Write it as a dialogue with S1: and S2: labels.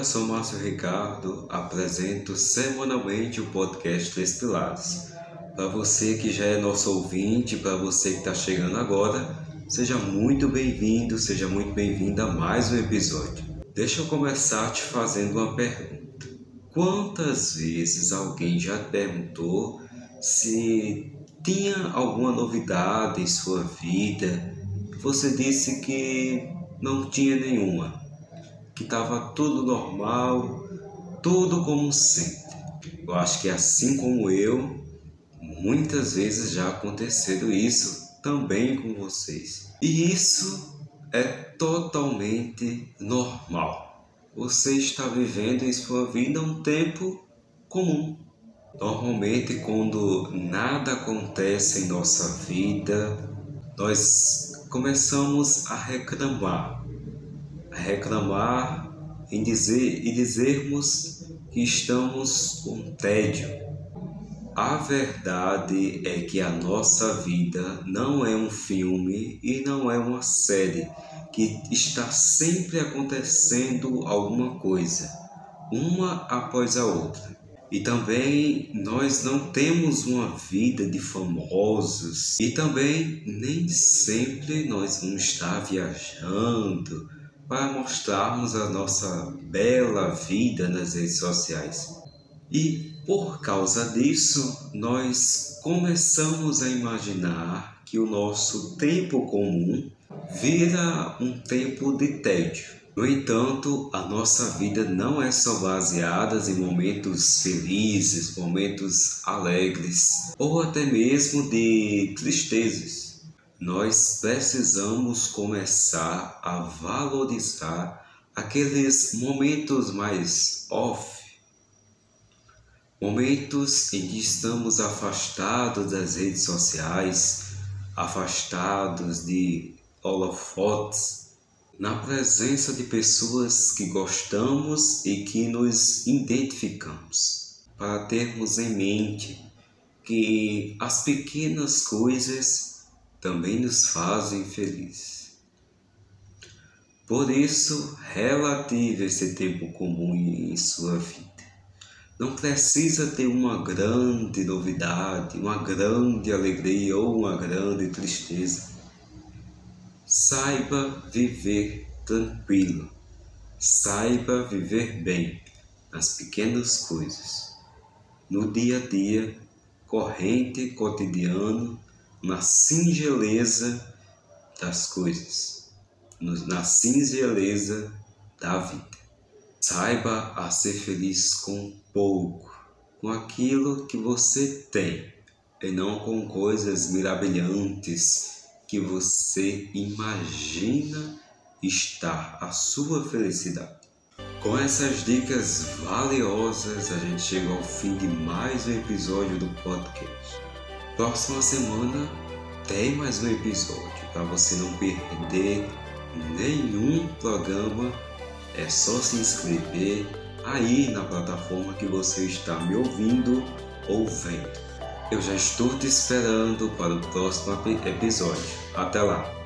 S1: Eu sou Márcio Ricardo, apresento semanalmente o podcast Três Pilares. Para você que já é nosso ouvinte, para você que está chegando agora, seja muito bem-vindo, seja muito bem-vinda a mais um episódio. Deixa eu começar te fazendo uma pergunta. Quantas vezes alguém já perguntou se tinha alguma novidade em sua vida? Você disse que não tinha nenhuma que estava tudo normal, tudo como sempre. Eu acho que assim como eu, muitas vezes já aconteceu isso também com vocês. E isso é totalmente normal. Você está vivendo em sua vida um tempo comum. Normalmente, quando nada acontece em nossa vida, nós começamos a reclamar reclamar em dizer, e dizermos que estamos com tédio. A verdade é que a nossa vida não é um filme e não é uma série que está sempre acontecendo alguma coisa, uma após a outra. E também nós não temos uma vida de famosos e também nem sempre nós vamos estar viajando para mostrarmos a nossa bela vida nas redes sociais. E por causa disso, nós começamos a imaginar que o nosso tempo comum vira um tempo de tédio. No entanto, a nossa vida não é só baseada em momentos felizes, momentos alegres ou até mesmo de tristezas nós precisamos começar a valorizar aqueles momentos mais off, momentos em que estamos afastados das redes sociais, afastados de holofotes, na presença de pessoas que gostamos e que nos identificamos, para termos em mente que as pequenas coisas também nos fazem felizes. Por isso, relative esse tempo comum em sua vida. Não precisa ter uma grande novidade, uma grande alegria ou uma grande tristeza. Saiba viver tranquilo. Saiba viver bem nas pequenas coisas. No dia a dia, corrente cotidiano, na singeleza das coisas, na singeleza da vida. Saiba a ser feliz com pouco, com aquilo que você tem, e não com coisas mirabilhantes que você imagina estar a sua felicidade. Com essas dicas valiosas, a gente chega ao fim de mais um episódio do podcast. Próxima semana tem mais um episódio para você não perder nenhum programa. É só se inscrever aí na plataforma que você está me ouvindo ou vendo. Eu já estou te esperando para o próximo episódio. Até lá!